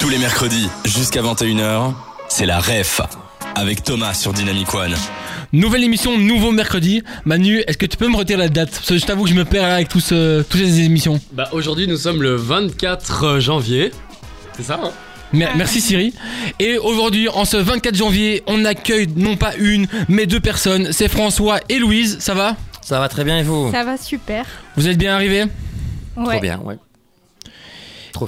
Tous les mercredis, jusqu'à 21h, c'est la REF, avec Thomas sur Dynamic One. Nouvelle émission, nouveau mercredi. Manu, est-ce que tu peux me retirer la date? Parce que je t'avoue que je me perds avec tous, euh, toutes ces émissions. Bah aujourd'hui nous sommes le 24 janvier. C'est ça hein? Mer- Merci Siri. Et aujourd'hui, en ce 24 janvier, on accueille non pas une, mais deux personnes. C'est François et Louise. Ça va? Ça va très bien et vous? Ça va super. Vous êtes bien arrivés? Ouais. Trop bien, ouais.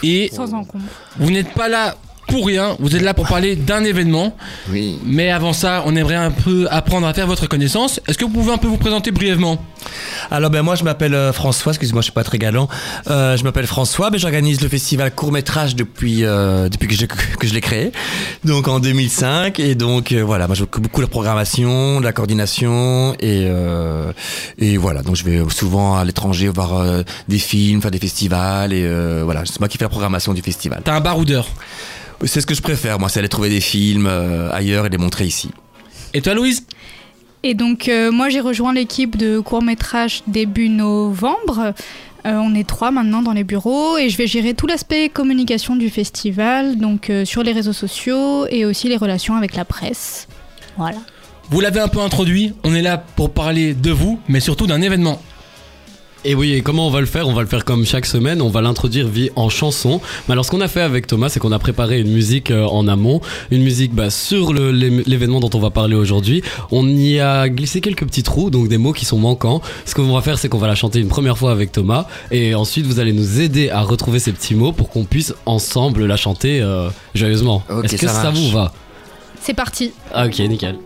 Et Sans encombre. vous n'êtes pas là pour rien. Vous êtes là pour parler d'un événement. Oui. Mais avant ça, on aimerait un peu apprendre à faire votre connaissance. Est-ce que vous pouvez un peu vous présenter brièvement? Alors ben moi je m'appelle euh, François, excusez-moi je suis pas très galant. Euh, je m'appelle François, ben, j'organise le festival court métrage depuis euh, depuis que je, que je l'ai créé, donc en 2005 et donc euh, voilà, moi je m'occupe beaucoup de la programmation, de la coordination et euh, et voilà donc je vais souvent à l'étranger voir euh, des films, faire des festivals et euh, voilà c'est moi qui fais la programmation du festival. T'as un baroudeur. C'est ce que je préfère moi, c'est aller trouver des films euh, ailleurs et les montrer ici. Et toi, Louise? Et donc, euh, moi, j'ai rejoint l'équipe de court-métrage début novembre. Euh, on est trois maintenant dans les bureaux et je vais gérer tout l'aspect communication du festival, donc euh, sur les réseaux sociaux et aussi les relations avec la presse. Voilà. Vous l'avez un peu introduit. On est là pour parler de vous, mais surtout d'un événement. Et oui, et comment on va le faire? On va le faire comme chaque semaine, on va l'introduire vie en chanson. Mais alors ce qu'on a fait avec Thomas, c'est qu'on a préparé une musique euh, en amont, une musique bah, sur l'événement dont on va parler aujourd'hui. On y a glissé quelques petits trous, donc des mots qui sont manquants. Ce qu'on va faire, c'est qu'on va la chanter une première fois avec Thomas, et ensuite vous allez nous aider à retrouver ces petits mots pour qu'on puisse ensemble la chanter euh, joyeusement. Est-ce que ça ça, vous va? C'est parti. Ah, Ok, nickel.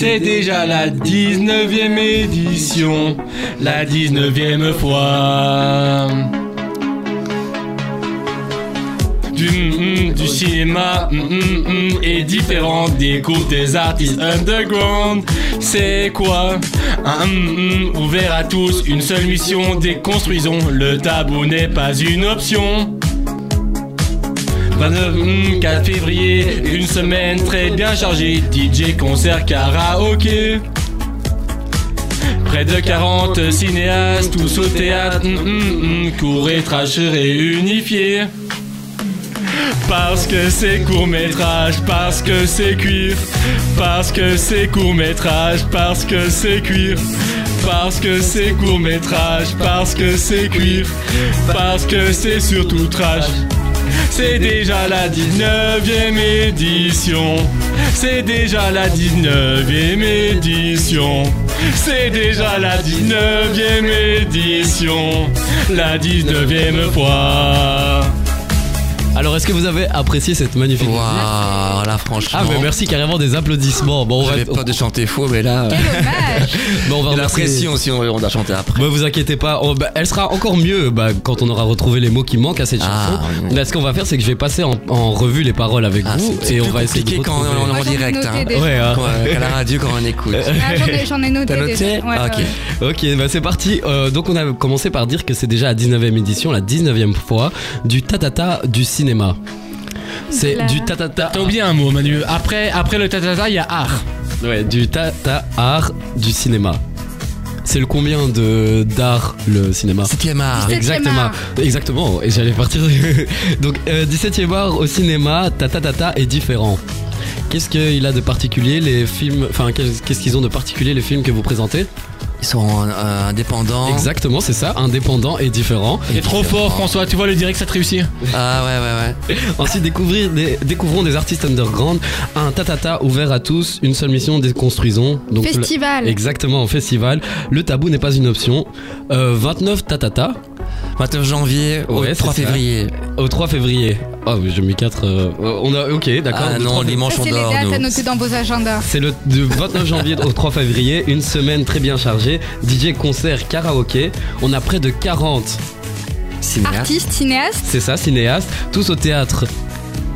C'est déjà la 19e édition, la 19e fois. Du, mm, mm, du cinéma mm, mm, mm, est différent des cours des artistes underground. C'est quoi Un mm, ouvert à tous, une seule mission, déconstruisons. Le tabou n'est pas une option. 29, hmm, 4 février, une semaine très bien chargée, DJ, concert, karaoké. Près de 40 cinéastes, tous au théâtre, hmm, hmm, hmm, court et trash réunifiés. Parce que c'est court métrage, parce que c'est cuir, parce que c'est court métrage, parce que c'est cuir, parce que c'est court métrage, parce que c'est cuir, parce que c'est surtout trash. C'est déjà la 19e édition. C'est déjà la 19e édition. C'est déjà la 19e édition. La 19e fois. Alors est-ce que vous avez apprécié cette magnifique musique Waouh, là franchement. Ah mais merci carrément des applaudissements. Bon on va, peur de chanter faux, mais là, Quel dommage. bon, on va la remercier- pression aussi, on, on doit chanter après. Bah vous inquiétez pas, on- bah, elle sera encore mieux bah, quand on aura retrouvé les mots qui manquent à cette Ah, chanson. oui. Là, ce qu'on va faire, c'est que je vais passer en, en revue les paroles avec Ah, vous c'est- c'est et on plus va essayer de compliqué quand on, est en j'en ai direct. noté Hein. Ouais, hein. Quand, euh, la radio quand on écoute. Ah, j'en ai- J'en ai, noté. T'as noté déjà. Ouais, Ah, ok. ouais. Ok, bah c'est parti. Euh, donc on a commencé par dire que c'est déjà la 19e édition, la 19e fois du tatata du cinéma. C'est La- du tatata. T'as oublié un mot, Manu. Après, après le tatata, il y a art. Ouais, du tata art du cinéma. C'est le combien de d'art le cinéma? Septième art. Septième Exactement, art. exactement. Et j'allais partir. Donc, euh, 17e art au cinéma, Tata Tata est différent. Qu'est-ce qu'il a de particulier les films Enfin, qu'est- qu'est-ce qu'ils ont de particulier les films que vous présentez? Ils sont euh, indépendants. Exactement, c'est ça, indépendant et différent. T'es trop fort, François. Tu vois le direct, ça te réussit. Ah ouais, ouais, ouais. Ensuite, découvrir des, découvrons des artistes underground, un tatata ouvert à tous, une seule mission, déconstruisons. Donc, Festival. le- exactement, au festival. Le tabou n'est pas une option. Euh, 29 tatata 29 janvier au Ouais, 3 c'est ça. février. au 3 février. Oh, oui, j'ai mis 4. on a, ok, d'accord. Ah non, 3 dimanche on c'est les dort. dates à noter dans vos agendas. C'est le du 29 janvier au 3 février, une semaine très bien chargée. DJ concert karaoké. On a près de 40, Cinéaste. Artiste, cinéaste. c'est ça, cinéastes, tous au théâtre.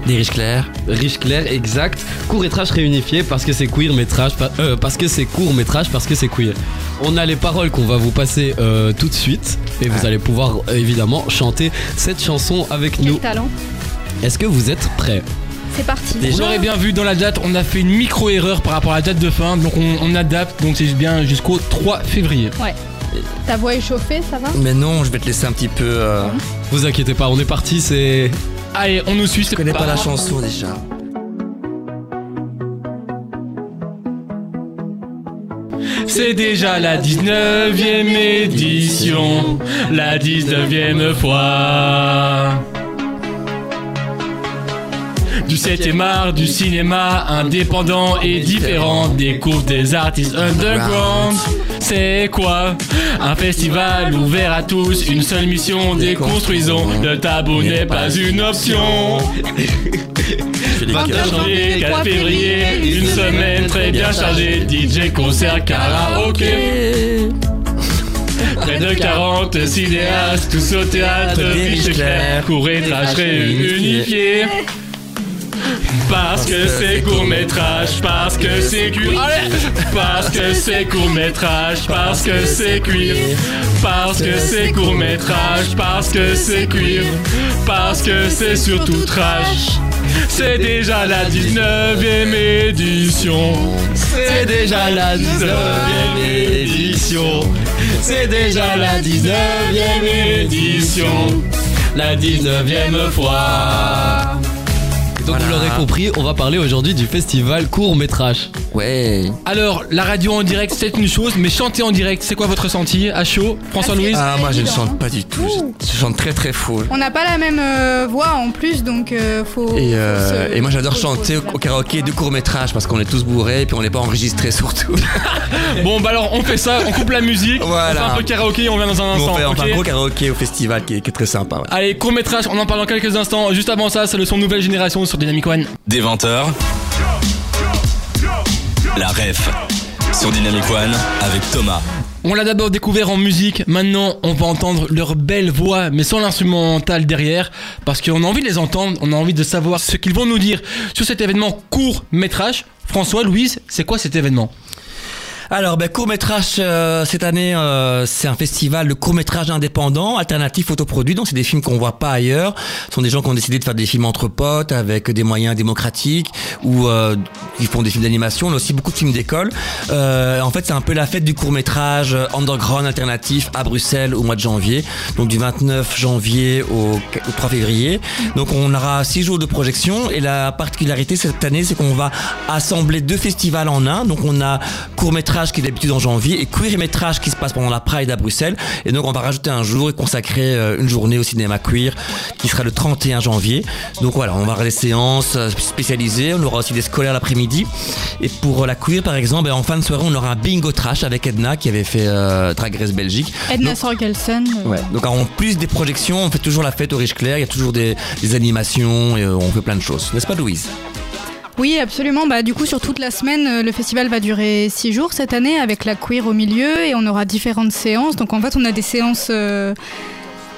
Des riches clairs. Riche clair, exact. Court métrage réunifié parce que c'est queer métrage, pa- euh, parce que c'est court métrage, parce que c'est queer. On a les paroles qu'on va vous passer euh, tout de suite et vous Ouais. allez pouvoir euh, évidemment chanter cette chanson avec Quel nous. talent. Est-ce que vous êtes prêts? C'est parti. Vous l'aurez bien vu dans la date, on a fait une micro-erreur par rapport à la date de fin, donc on, on adapte, donc c'est bien jusqu'au 3 février. Ouais. Ta voix est chauffée, ça va? Mais non, je vais te laisser un petit peu. euh, Vous inquiétez pas, on est parti, c'est. Allez, on nous suit. Je connais pas la chanson déjà. C'est déjà la 19e édition, la 19e fois. Du 7 art, du cinéma indépendant et différent, découvre des artistes underground. C'est quoi Un festival ouvert à tous, une seule mission, déconstruisons. Le tabou n'est pas une option. Je fais des 21 cœurs. janvier, 4 février, une semaine très bien chargée, DJ, concert, karaoké. Près de 40 cinéastes, tous au théâtre, riche clair, court et trash réunifié. Parce que c'est court métrage, parce que c'est cuir. Parce que c'est court métrage, parce que c'est cuir. Parce que c'est court métrage, parce que c'est cuir. Parce que c'est surtout trash. C'est déjà la 19ème édition. C'est déjà la 19ème édition. C'est déjà la 19ème édition. La 19ème fois. Donc Voilà. vous l'aurez compris, on va parler aujourd'hui du festival court métrage. Ouais. Alors, la radio en direct, c'est une chose, mais chanter en direct, c'est quoi votre ressenti À chaud? François-Louise Ah, moi je ne chante pas du tout. Je, je chante très très faux. On n'a pas la même euh, voix en plus, donc euh, faut. Et, euh, se- et moi j'adore chanter au, au karaoké de court métrage parce qu'on est tous bourrés et puis on n'est pas enregistré surtout. Bon, bah alors, on fait ça, on coupe la musique, Voilà. on fait un peu de karaoké, on vient dans un instant. on fait un gros karaoké au festival qui est, qui est très sympa. ouais. Allez, court métrage, on en parle dans quelques instants. Juste avant ça, c'est le son Nouvelle Génération sur Dynamic One. Des 20h, la ref sur Dynamic One avec Thomas. On l'a d'abord découvert en musique, maintenant on va entendre leur belle voix, mais sans l'instrumental derrière, parce qu'on a envie de les entendre, on a envie de savoir ce qu'ils vont nous dire sur cet événement court métrage. François, Louise, c'est quoi cet événement? Alors, ben, court métrage cette année, euh, c'est un festival de court métrage indépendant, alternatif, autoproduit. Donc, c'est des films qu'on voit pas ailleurs. Ce sont des gens qui ont décidé de faire des films entre potes avec des moyens démocratiques ou euh, ils font des films d'animation. On a aussi beaucoup de films d'école. Euh, en fait, c'est un peu la fête du court métrage underground alternatif à Bruxelles au mois de janvier. Donc, du 29 janvier au, au 3 février. Donc, on aura six jours de projection et la particularité cette année, c'est qu'on va assembler deux festivals en un. Donc, on a court métrage qui est d'habitude en janvier et queer métrage qui se passe pendant la Pride à Bruxelles. Et donc on va rajouter un jour et consacrer euh, une journée au cinéma queer qui sera le 31 janvier. Donc voilà, on va avoir des séances euh, spécialisées, on aura aussi des scolaires l'après-midi. Et pour la queer par exemple, ben, en fin de soirée on aura un bingo trash avec Edna qui avait fait euh, Drag Race Belgique. Edna Donc- Sorgelsen. euh, Ouais. Donc en plus des projections, on fait toujours la fête au Riche Clair, il y a toujours des, des animations et euh, on fait plein de choses. N'est-ce pas Louise? Oui, absolument. Bah, du coup, sur toute la semaine, euh, le festival va durer six jours cette année avec la queer au milieu et on aura différentes séances. Donc, en fait, on a des séances euh,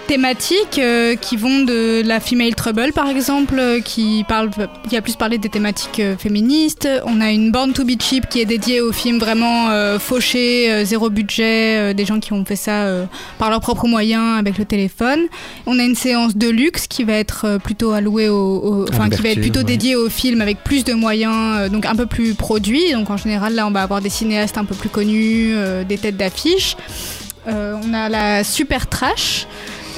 thématiques euh, qui vont de la female trouble, par exemple, euh, qui, parle, qui a plus parlé des thématiques euh, féministes. On a une Born to be cheap qui est dédiée aux films vraiment fauchés, zéro budget, des gens qui ont fait ça par leurs propres moyens avec le téléphone. On a une séance de luxe qui va être plutôt allouée au, enfin qui va être plutôt ouais. dédiée aux films avec plus de moyens, donc un peu plus produits. Donc en général là on va avoir des cinéastes un peu plus connus, des têtes d'affiche. On a la super trash.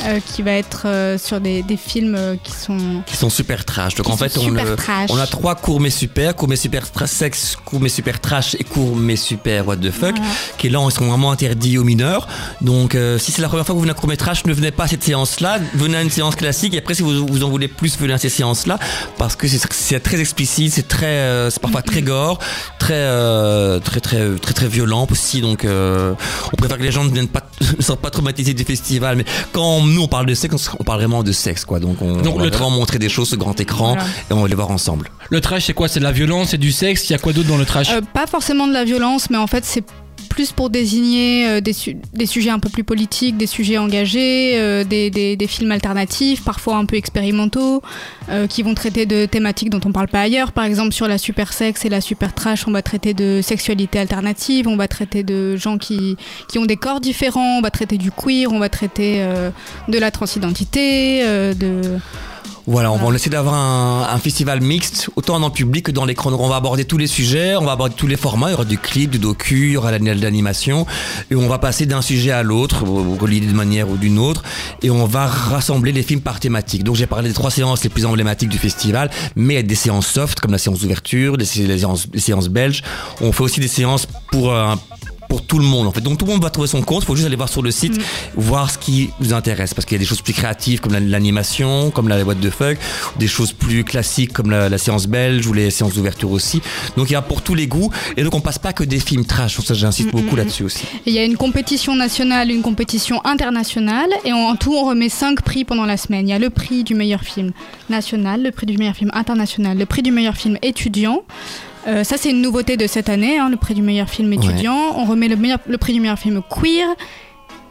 Euh, qui va être euh, sur des, des films euh, qui sont Qui sont super trash. Donc en fait on, trash. On a trois courts mais super, courts mais super tra- sexe, courts mais super trash et courts mais super what the fuck, Voilà. qui là ils sont vraiment interdits aux mineurs. Donc si c'est la première fois que vous venez à court métrage, ne venez pas à cette séance-là, venez à une séance classique et après si vous, vous en voulez plus, venez à ces séances-là parce que c'est- très explicite, c'est très, c'est parfois très gore, très, très, très, très, très violent aussi. Donc on préfère que les gens ne viennent pas, ne soient pas traumatisés du festival. Mais quand nous on parle de sexe, on parle vraiment de sexe quoi. Donc on, Donc on va vraiment montrer des choses sur grand écran Voilà. et on va les voir ensemble. Le trash, c'est quoi? C'est de la violence, c'est du sexe, il y a quoi d'autre dans le trash? Euh, pas forcément de la violence, mais en fait c'est plus pour désigner euh, des, su- des sujets un peu plus politiques, des sujets engagés, euh, des, films alternatifs, parfois un peu expérimentaux, euh, qui vont traiter de thématiques dont on parle pas ailleurs. Par exemple, sur la super sexe et la super trash, on va traiter de sexualité alternative, on va traiter de gens qui, ont des corps différents, on va traiter du queer, on va traiter de la transidentité, de... Voilà, on va essayer d'avoir un, un festival mixte, autant le public que dans l'écran. Donc on va aborder tous les sujets, on va aborder tous les formats. Il y aura du clip, du docu, il y aura de l'animation. Et on va passer d'un sujet à l'autre, relié d'une manière ou d'une autre. Et on va rassembler les films par thématique. Donc j'ai parlé des trois séances les plus emblématiques du festival, mais il y a des séances soft, comme la séance d'ouverture, les, séances, les séances belges. On fait aussi des séances pour un pour tout le monde en fait. Donc tout le monde va trouver son compte, il faut juste aller voir sur le site, mm. voir ce qui vous intéresse parce qu'il y a des choses plus créatives comme l'animation, comme la boîte de feuilles, des choses plus classiques comme la, séance belge ou les séances d'ouverture aussi. Donc il y a pour tous les goûts et donc on passe pas que des films trash, ça j'insiste mm, beaucoup mm, là-dessus aussi. Il y a une compétition nationale, une compétition internationale et en tout on remet cinq prix pendant la semaine. Il y a le prix du meilleur film national, le prix du meilleur film international, le prix du meilleur film étudiant, euh, ça, c'est une nouveauté de cette année, hein, le prix du meilleur film étudiant. On remet le, meilleur, le prix du meilleur film queer.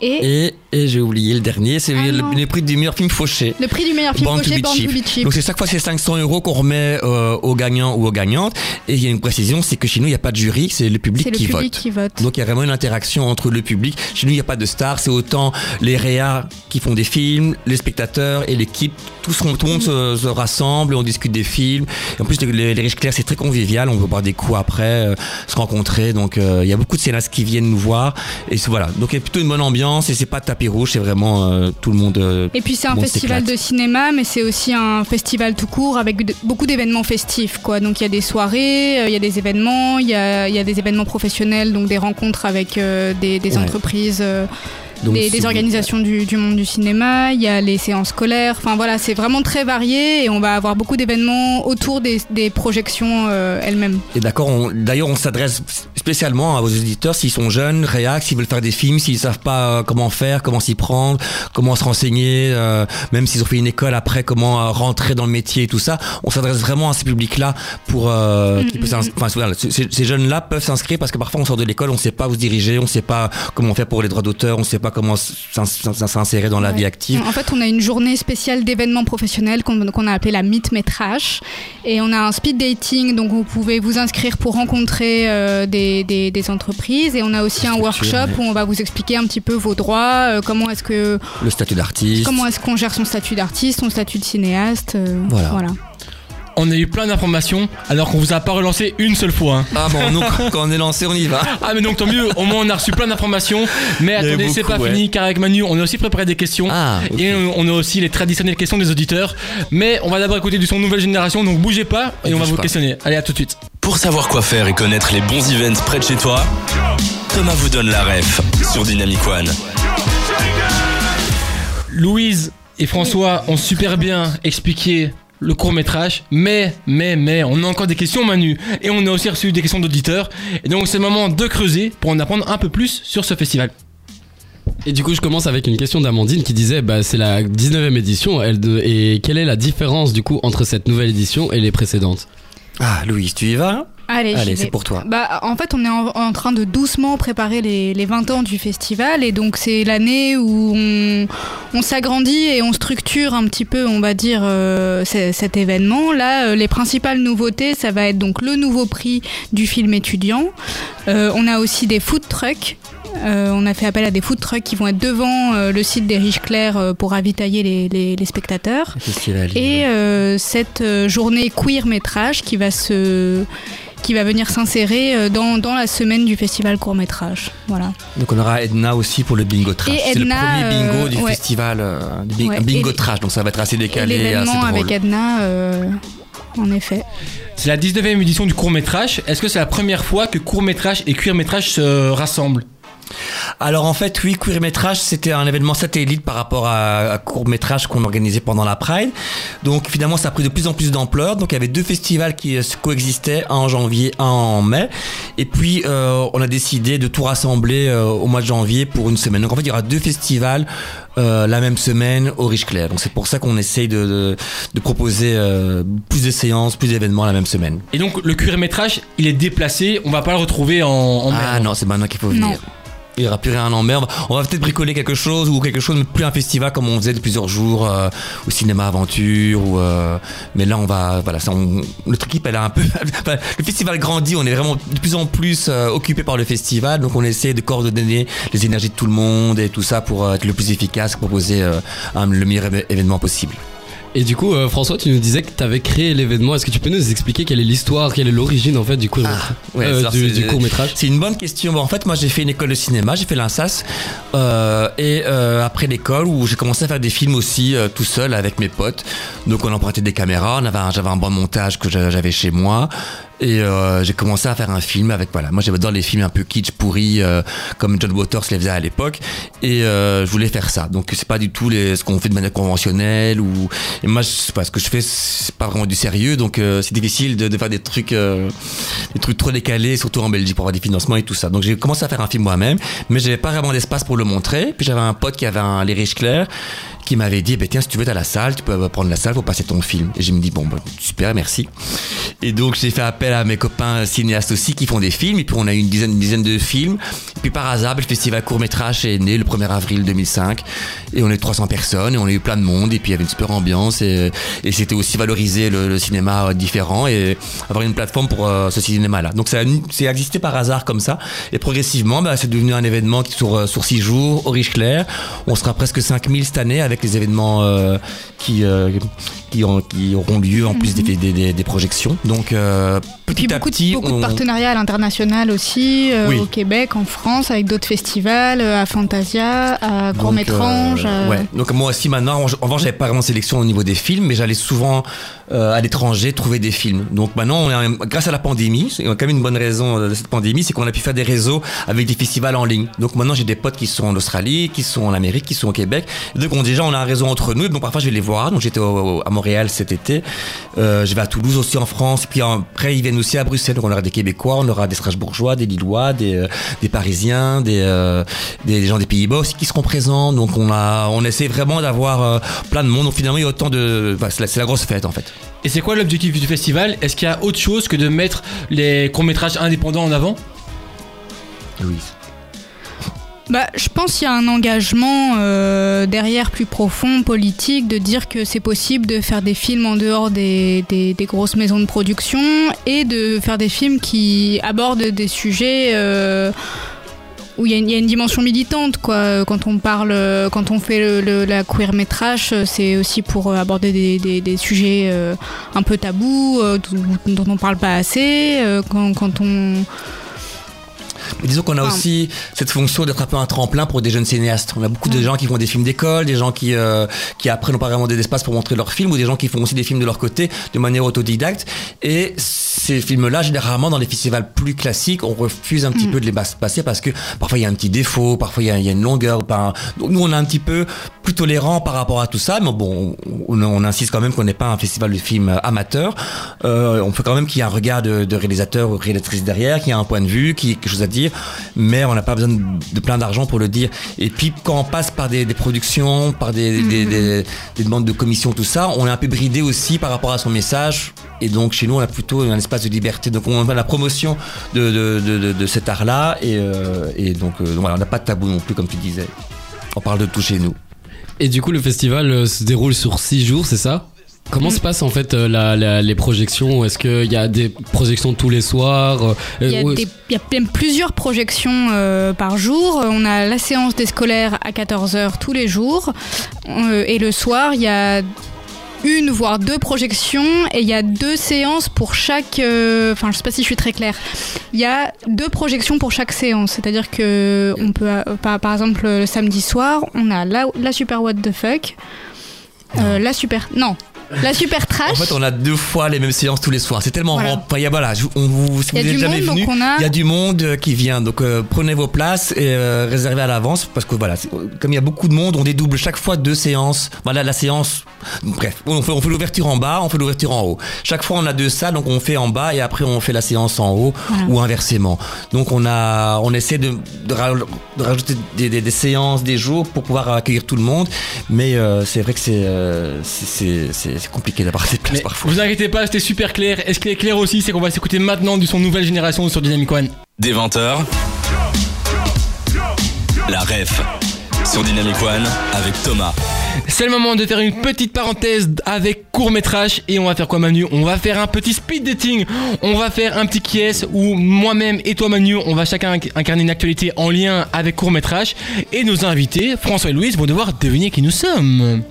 Et, et, j'ai oublié le dernier, c'est ah le, prix du meilleur film fauché. Le prix du meilleur film fauché, Born Donc c'est chaque fois c'est 500 euros qu'on remet euh, aux gagnants ou aux gagnantes. Et il y a une précision, c'est que chez nous il n'y a pas de jury, c'est le public, qui, public vote. qui, vote. Donc il y a vraiment une interaction entre le public. Chez nous il n'y a pas de stars, c'est autant les réas qui font des films, les spectateurs et l'équipe. Tout, tout, le monde se, rassemble, on discute des films. Et en plus les, les riches clairs c'est très convivial, on peut boire des coups après, euh, se rencontrer. Donc euh, il y a beaucoup de cinéastes qui viennent nous voir. Et voilà, donc il y a plutôt une bonne ambiance et c'est pas tapis rouge, c'est vraiment euh, tout le monde. Euh, et puis c'est un festival de cinéma, mais c'est aussi un festival tout court avec beaucoup d'événements festifs, quoi. Donc il y a des soirées, euh, il y a des événements, il y a, y a, des événements professionnels, donc des rencontres avec des, des entreprises des, organisations du, monde du cinéma, il y a les séances scolaires, enfin voilà, c'est vraiment très varié et on va avoir beaucoup d'événements autour des, projections euh, elles-mêmes. Et d'accord, d'ailleurs on s'adresse spécialement à vos auditeurs s'ils sont jeunes, réac, s'ils veulent faire des films, s'ils savent pas euh, comment faire, comment s'y prendre, comment se renseigner, euh, même s'ils ont fait une école après, comment rentrer dans le métier et tout ça. On s'adresse vraiment à ces publics-là pour ces, jeunes-là peuvent s'inscrire parce que parfois on sort de l'école, on sait pas où se diriger, on sait pas comment faire pour les droits d'auteur, on sait pas comment s'insérer dans la vie active. En fait, on a une journée spéciale d'événements professionnels qu'on a appelé la Meet Métrage. Et on a un speed dating, donc vous pouvez vous inscrire pour rencontrer euh, des, des, entreprises. Et on a aussi un workshop où on va vous expliquer un petit peu vos droits, euh, comment est-ce que... Le statut d'artiste. Comment est-ce qu'on gère son statut d'artiste, son statut de cinéaste. Euh, voilà on a eu plein d'informations alors qu'on vous a pas relancé une seule fois. Hein. Ah bon, donc quand on est lancé, on y va. Ah mais donc tant mieux, au moins on a reçu plein d'informations. Mais attendez, c'est pas fini car avec Manu, on a aussi préparé des questions. Ah, Et on a aussi les traditionnelles questions des auditeurs. Mais on va d'abord écouter du son nouvelle génération, donc bougez pas et on, va vous questionner. Allez, à tout de suite. Pour savoir quoi faire et connaître les bons events près de chez toi, Thomas vous donne la ref sur Dynamic One. Louise et François ont super bien expliqué le court métrage, mais, mais, mais, on a encore des questions Manu, et on a aussi reçu des questions d'auditeurs, et donc c'est le moment de creuser pour en apprendre un peu plus sur ce festival. Et du coup, je commence avec une question d'Amandine qui disait bah, c'est la 19e édition, elle et quelle est la différence du coup entre cette nouvelle édition et les précédentes? Ah, Louise, tu y vas? Allez, c'est pour toi. Bah, en fait, on est en, train de doucement préparer les, les, 20 ans du festival et donc c'est l'année où on, on s'agrandit et on structure un petit peu, on va dire, euh, cet événement. Là, euh, les principales nouveautés, ça va être donc le nouveau prix du film étudiant. Euh, on a aussi des food trucks on a fait appel à des food trucks qui vont être devant le site des Riches Clairs pour ravitailler les, les, les spectateurs. Et cette journée queer métrage qui va se qui va venir s'insérer euh, dans, dans, la semaine du festival court métrage. Voilà. Donc on aura Edna aussi pour le bingo trash. C'est le premier bingo du euh, festival, euh, bingo trash, donc ça va être assez décalé. L'événement avec Edna. En effet. C'est la 19e édition du court métrage. Est-ce que c'est la première fois que court métrage et cuir métrage se rassemblent? Alors en fait, oui, court métrage, c'était un événement satellite par rapport à, court métrage qu'on organisait pendant la Pride. Donc finalement, ça a pris de plus en plus d'ampleur. Donc il y avait deux festivals qui euh, coexistaient, un en janvier, un en mai. Et puis euh, on a décidé de tout rassembler euh, au mois de janvier pour une semaine. Donc en fait, il y aura deux festivals la même semaine au Riche Clair. Donc c'est pour ça qu'on essaye de, de, proposer plus de séances, plus d'événements la même semaine. Et donc le cuir métrage, il est déplacé. On va pas le retrouver en, en Ah non, c'est maintenant qu'il faut venir il n'y aura plus rien en mer. On va peut-être bricoler quelque chose ou quelque chose, mais plus un festival comme on faisait de plusieurs jours euh, au cinéma aventure. Ou, euh, mais là, on va, voilà, ça, notre équipe, elle a un peu, le festival grandit. On est vraiment de plus en plus euh, occupé par le festival, donc on essaie de coordonner les énergies de tout le monde et tout ça pour être le plus efficace, proposer le meilleur événement possible. Et du coup, euh, François, tu nous disais que tu avais créé l'événement. Est-ce que tu peux nous expliquer quelle est l'histoire, quelle est l'origine en fait du court, ouais, euh, du, court métrage C'est une bonne question. Bon, en fait, moi, j'ai fait une école de cinéma, j'ai fait l'INSAS. Euh, et après l'école, où j'ai commencé à faire des films aussi tout seul avec mes potes. Donc, on empruntait des caméras, on avait un- j'avais un bon montage que j'a- j'avais chez moi. Et euh, j'ai commencé à faire un film avec voilà. Moi j'adore les films un peu kitsch pourris euh, comme John Waters les faisait à l'époque. Et euh, je voulais faire ça. Donc c'est pas du tout les, ce qu'on fait de manière conventionnelle ou et moi je pas ce que je fais c'est pas vraiment du sérieux. Donc euh, c'est difficile de, de faire des trucs euh, des trucs trop décalés surtout en Belgique pour avoir des financements et tout ça. Donc j'ai commencé à faire un film moi-même mais j'avais pas vraiment d'espace pour le montrer. Puis j'avais un pote qui avait un les riches clairs qui m'avait dit bah, tiens si tu veux t'as la salle tu peux prendre la salle pour passer ton film. Et je me dis bon bah, super merci. Et donc j'ai fait appel à mes copains cinéastes aussi qui font des films. Et puis on a eu une dizaine, une dizaine de films. Puis par hasard le festival court métrage est né le 1er avril 2005 et on est 300 personnes et on a eu plein de monde. Et puis il y avait une super ambiance. Et, c'était aussi valoriser le, cinéma euh, différent et avoir une plateforme pour euh, ce cinéma là donc ça c'est existé par hasard comme ça. Et progressivement bah, c'est devenu un événement qui sur, euh, sur six jours au Riche Clair. On sera presque 5000 cette année avec les événements euh, qui, euh, qui, ont- qui auront lieu en plus des, des, des- des projections donc euh, Et petit à beaucoup, de- petit beaucoup de partenariats à l'international aussi, euh, Oui. au Québec, en France, avec d'autres festivals, euh, à Fantasia, à Court euh, ouais. Donc moi aussi maintenant, en revanche, j'avais pas vraiment de sélection au niveau des films, mais j'allais souvent à l'étranger trouver des films. Donc maintenant, on a, grâce à la pandémie, c'est quand même une bonne raison de cette pandémie, c'est qu'on a pu faire des réseaux avec des festivals en ligne. Donc maintenant, j'ai des potes qui sont en Australie, qui sont en Amérique, qui sont au Québec. Et donc on, déjà, on a un réseau entre nous. Donc parfois, je vais les voir. Donc j'étais à Montréal cet été, euh, je vais à Toulouse aussi en France. Puis après, ils viennent aussi à Bruxelles. Donc on aura des Québécois, on aura des Strasbourgeois, des Lillois, des, euh, des Parisiens, des, euh, des, des gens des Pays-Bas aussi qui seront présents. Donc on a, on essaie vraiment d'avoir plein de monde. Donc finalement, il y a autant de, enfin, c'est la, la grosse fête en fait. Et c'est quoi l'objectif du festival? Est-ce qu'il y a autre chose que de mettre les courts-métrages indépendants en avant? Louise. Bah, je pense qu'il y a un engagement euh, derrière plus profond, politique, de dire que c'est possible de faire des films en dehors des, des- grosses maisons de production et de faire des films qui abordent des sujets euh, où il y, a une- dimension militante. Quoi. Quand on parle, quand on fait le, la queer métrage, c'est aussi pour aborder des, des- sujets euh, un peu tabous, dont, on parle pas assez. quand, quand on Mais disons qu'on a Enfin- aussi cette fonction d'être un peu un tremplin pour des jeunes cinéastes. On a beaucoup de gens qui font des films d'école, des gens qui, euh, qui après n'ont pas vraiment d'espace pour montrer leurs films, ou des gens qui font aussi des films de leur côté de manière autodidacte. Et ces films-là, généralement, dans les festivals plus classiques, on refuse un petit peu de les passer parce que parfois il y a un petit défaut, parfois il y a, il y a une longueur. Pas Donc nous, on est un petit peu plus tolérant par rapport à tout ça, mais bon, on, on insiste quand même qu'on n'est pas un festival de films amateur. Euh, on fait quand même qu'il y a un regard de, de réalisateur ou réalisatrice derrière, qu'il y a un point de vue, qu'il y a quelque chose à dire, mais on n'a pas besoin de, de plein d'argent pour le dire. Et puis quand on passe par des, des productions, par des, des, des- des demandes de commission, tout ça, on est un peu bridé aussi par rapport à son message. Et donc chez nous, on a plutôt un espace de liberté. Donc on a la promotion de, de, de, de- de cet art-là. Et, euh, et donc euh, voilà, on n'a pas de tabou non plus, comme tu disais. On parle de tout chez nous. Et du coup, le festival euh, se déroule sur 6 jours, c'est ça? Comment se passe en fait euh, la- la- les projections? Est-ce qu'il y a des projections tous les soirs? Euh, Il y, a ou- des- il y a même plusieurs projections euh, par jour. On a la séance des scolaires à 14h tous les jours. Euh, et le soir, il y a une voire deux projections et il y a deux séances pour chaque. euh, Enfin, je sais pas si je suis très claire. Il y a deux projections pour chaque séance. C'est-à-dire que on peut, euh, par, exemple, le samedi soir, on a la, la super what the fuck, euh, la super. Non, la super trash. En fait, on a deux fois les mêmes séances tous les soirs. C'est tellement Voilà. a, voilà, on vous, si vous n'êtes jamais monde, venu, a- il y a du monde euh, qui vient. Donc, euh, prenez vos places et euh, réservez à l'avance parce que voilà, comme il y a beaucoup de monde, on dédouble chaque fois deux séances. Voilà, la séance. Bref, on fait, on fait l'ouverture en bas, on fait l'ouverture en haut. Chaque fois, on a deux salles, donc on fait en bas et après on fait la séance en haut Voilà. ou inversement. Donc, on a, on essaie de, de, ra- de rajouter des, des- des séances, des jours pour pouvoir accueillir tout le monde. Mais euh, c'est vrai que c'est, euh, c'est, compliqué d'avoir des places Mais parfois. vous inquiétez pas, c'était super clair. Et ce qui est clair aussi, c'est qu'on va s'écouter maintenant du son nouvelle génération sur Dynamic One. Des 20h, la ref sur Dynamic One avec Thomas. C'est le moment de faire une petite parenthèse avec court métrage et on va faire quoi Manu? On va faire un petit speed dating. On va faire un petit qui où moi-même et toi Manu, on va chacun inc- incarner une actualité en lien avec court métrage et nos invités, François et Louise, vont devoir deviner qui nous sommes.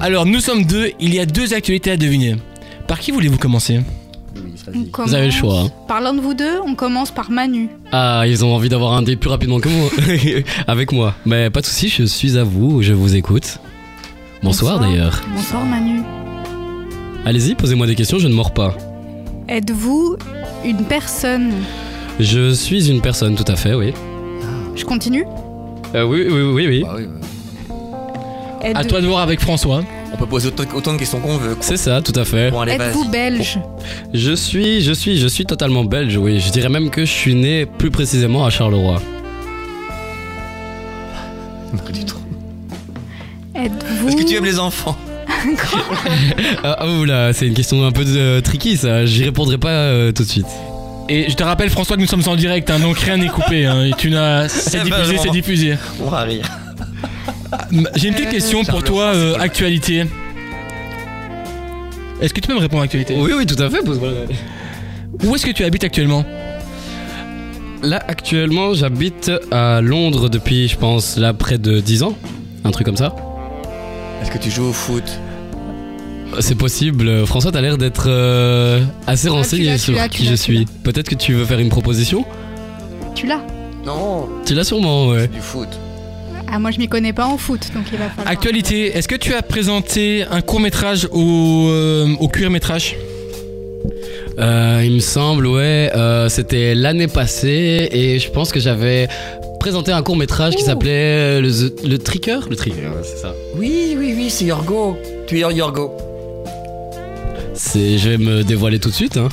Alors nous sommes deux, il y a deux actualités à deviner. Par qui voulez-vous commencer? Vous avez le choix. hein. Parlant de vous deux, on commence par Manu. Ah, ils ont envie d'avoir un dé plus rapidement que moi. Avec moi. Mais pas de soucis, je suis à vous, je vous écoute. Bonsoir, d'ailleurs. Bonsoir Manu. Allez-y, posez-moi des questions, je ne mords pas. Êtes-vous une personne? Je suis une personne, tout à fait, oui. Je continue Euh, oui, oui, oui, oui. Bah oui. Êtes- À toi de voir avec François. On peut poser autant, autant de questions qu'on veut. C'est ça, tout à fait. Bon, allez, Êtes-vous belge? Je suis, je suis, je suis totalement belge, oui. Je dirais même que je suis né plus précisément à Charleroi. Pas du tout. Êtes-vous Est-ce que tu aimes les enfants? Ah, ah, oula, c'est une question un peu euh, tricky, ça. J'y répondrai pas euh, tout de suite. Et je te rappelle François que nous sommes en direct, hein, donc rien n'est coupé. hein, et tu n'as, c'est diffusé, c'est diffusé. On va rire. J'ai une petite Euh, question pour toi, euh, actualité. Est-ce que tu peux me répondre actualité Oui, oui, tout à fait. Où est-ce que tu habites actuellement? Là, actuellement, j'habite à Londres depuis, je pense, là, près de 10 ans. Un truc comme ça. Est-ce que tu joues au foot? C'est possible. François, t'as l'air d'être euh, assez renseigné l'as, tu sur qui je suis. Peut-être que tu veux faire une proposition? Tu l'as Non, Tu l'as sûrement, ouais. du foot. Ah, moi je m'y connais pas en foot, donc il va falloir. Actualité, est-ce que tu as présenté un court métrage au, euh, au cuir métrage? Euh, il me semble, ouais. euh, C'était l'année passée et je pense que j'avais présenté un court métrage qui s'appelait le, le Tricker. Le Tricker, ouais, c'est ça. Oui, oui, oui, c'est Yorgo. Tu es Yorgo. C'est, je vais me dévoiler tout de suite. Hein.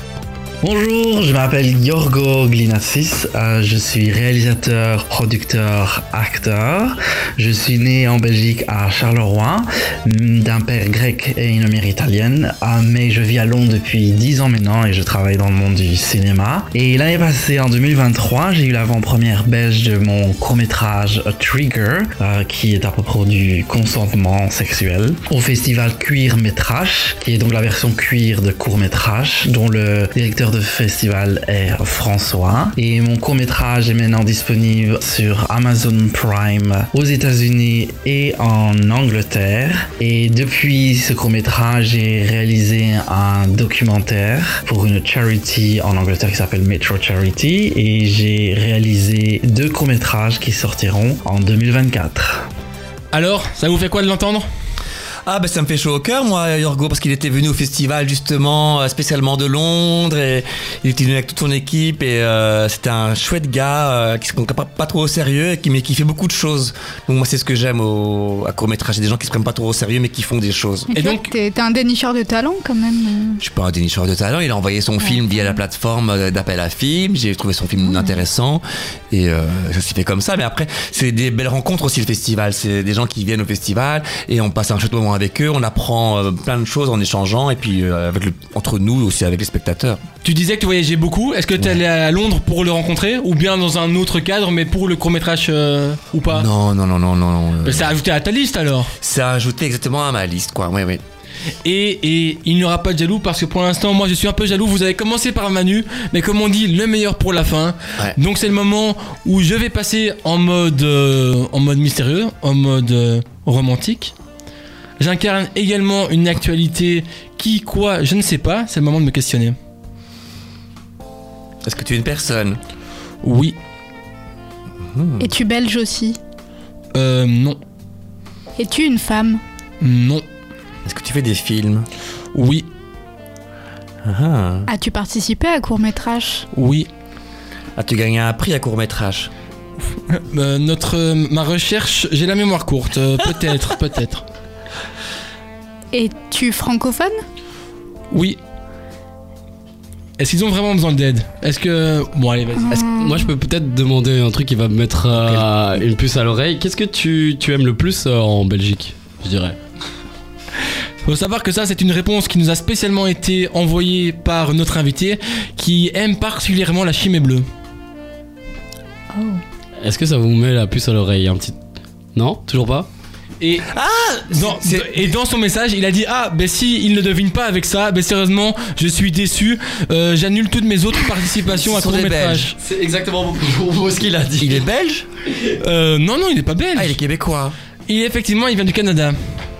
Bonjour, je m'appelle Yorgo Glinatsis, euh, je suis réalisateur, producteur, acteur. Je suis né en Belgique à Charleroi, mm, d'un père grec et une mère italienne, euh, mais je vis à Londres depuis 10 ans maintenant et je travaille dans le monde du cinéma. Et l'année passée, en 2023, j'ai eu l'avant-première belge de mon court-métrage Trigger, euh, qui est à propos du consentement sexuel, au festival Cuir Métrage, qui est donc la version cuir de court-métrage, dont le directeur de festival est François. Et mon court-métrage est maintenant disponible sur Amazon Prime aux États-Unis et en Angleterre. Et depuis ce court-métrage, j'ai réalisé un documentaire pour une charity en Angleterre qui s'appelle Metro Charity. Et j'ai réalisé deux courts-métrages qui sortiront en 2024. Alors, ça vous fait quoi de l'entendre? Ah bah ça me fait chaud au cœur moi Yorgo parce qu'il était venu au festival justement euh, spécialement de Londres et il était venu avec toute son équipe et euh, c'était un chouette gars euh, qui se prend pas, pas trop au sérieux et qui, mais qui fait beaucoup de choses. Donc moi c'est ce que j'aime au, à court métrage, des gens qui se prennent pas trop au sérieux mais qui font des choses. Et donc- t'es t'es un dénicheur de talent quand même. euh. Je suis pas un dénicheur de talent, il a envoyé son film via la plateforme d'appel à film, j'ai trouvé son film intéressant et euh, ça s'est fait comme ça. Mais après, c'est des belles rencontres aussi le festival, c'est des gens qui viennent au festival et on passe un chouette moment avec eux, on apprend euh, plein de choses en échangeant et puis euh, avec le, entre nous aussi avec les spectateurs. Tu disais que tu voyageais beaucoup. Est-ce que tu es allé à Londres pour le rencontrer ou bien dans un autre cadre, mais pour le court métrage ou pas? Non, non, non, non, non. euh, C'est ajouté à ta liste alors? c'est ajouté exactement à ma liste, quoi. Oui, oui. Et, et il n'y aura pas de jaloux parce que pour l'instant, moi je suis un peu jaloux. Vous avez commencé par Manu, mais comme on dit, le meilleur pour la fin. Ouais. Donc c'est le moment où je vais passer en mode, euh, en mode mystérieux, en mode euh, romantique. J'incarne également une actualité qui, quoi, je ne sais pas. C'est le moment de me questionner. Est-ce que tu es une personne? Oui, Es-tu belge aussi? Euh, non, Es-tu une femme? Non, Est-ce que tu fais des films? Oui, ah. As-tu participé à court métrage oui. As-tu gagné un prix à court métrage Euh, notre, euh, ma recherche, j'ai la mémoire courte. euh, peut-être, peut-être. Es-tu francophone Oui. Est-ce qu'ils ont vraiment besoin d'aide Est-ce que. Bon, allez, vas-y. Que- moi, je peux peut-être demander un truc qui va me mettre euh, une puce à l'oreille. Qu'est-ce que tu, tu aimes le plus euh, en Belgique, je dirais? Faut savoir que ça, c'est une réponse qui nous a spécialement été envoyée par notre invité qui aime particulièrement la chimée bleue. Est-ce que ça vous met la puce à l'oreille un petit Non? Toujours pas? Et, dans, c'est- et dans son message, il a dit Ah, ben si il ne devine pas avec ça, ben sérieusement, je suis déçu. Euh, J'annule toutes mes autres participations à court métrage. C'est exactement ce qu'il a dit. Il est belge Euh, non, non, il n'est pas belge. Ah, il est québécois. Il effectivement, il vient du Canada.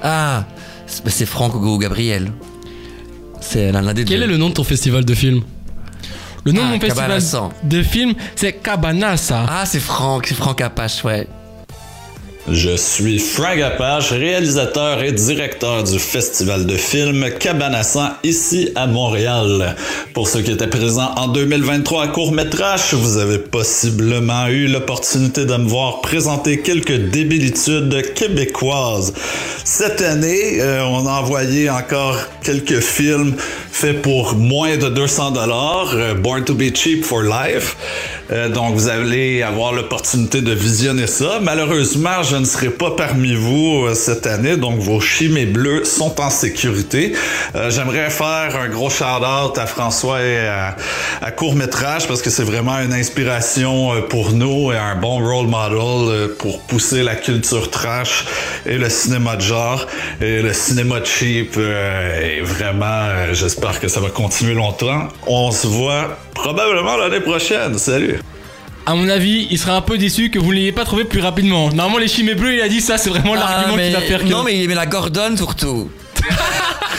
Ah, c'est c'est Franck Hugo Gabriel. C'est l'un des deux. Quel est le nom de ton festival de films Le nom Ah, de mon festival de film, c'est Cabanassa. Ah, c'est Franck, c'est Franck Apache, ouais. Je suis Frank Apache, réalisateur et directeur du festival de films Cabanassan ici à Montréal. Pour ceux qui étaient présents en 2023 à court métrage, vous avez possiblement eu l'opportunité de me voir présenter quelques débilitudes québécoises. Cette année, euh, on a envoyé encore quelques films faits pour moins de 200 dollars, Born to be cheap for life. Euh, donc vous allez avoir l'opportunité de visionner ça. Malheureusement, je ne serai pas parmi vous euh, cette année, donc vos chimées bleus sont en sécurité. Euh, J'aimerais faire un gros shout-out à François et à, à Court Métrage parce que c'est vraiment une inspiration pour nous et un bon role model pour pousser la culture trash et le cinéma de genre et le cinéma cheap. et vraiment, j'espère que ça va continuer longtemps. On se voit probablement l'année prochaine. Salut! À mon avis, il sera un peu déçu que vous ne l'ayez pas trouvé plus rapidement. Normalement, les chimées bleues, il a dit ça, c'est vraiment l'argument Ah, mais- qui va faire que. Non, mais il aimait la Gordon surtout.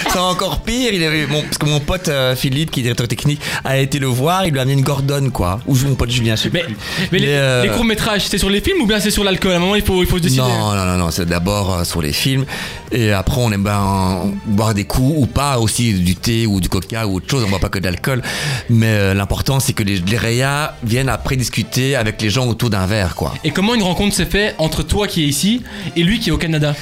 C'est encore pire, il avait, mon, parce que mon pote euh, Philippe, qui est directeur technique, a été le voir, il lui a amené une Gordon, quoi. Ou mon pote Julien, je sais Mais, plus. mais les, euh, les courts-métrages, c'est sur les films ou bien c'est sur l'alcool? À un moment, il faut, il faut se décider. Non, non, non, non, c'est d'abord euh, sur les films. Et après, on aime bien boire des coups ou pas, aussi du thé ou du coca ou autre chose. On boit pas que de l'alcool. Mais euh, l'important, c'est que les, les réas viennent après discuter avec les gens autour d'un verre, quoi. Et comment une rencontre s'est faite entre toi qui est ici et lui qui est au Canada?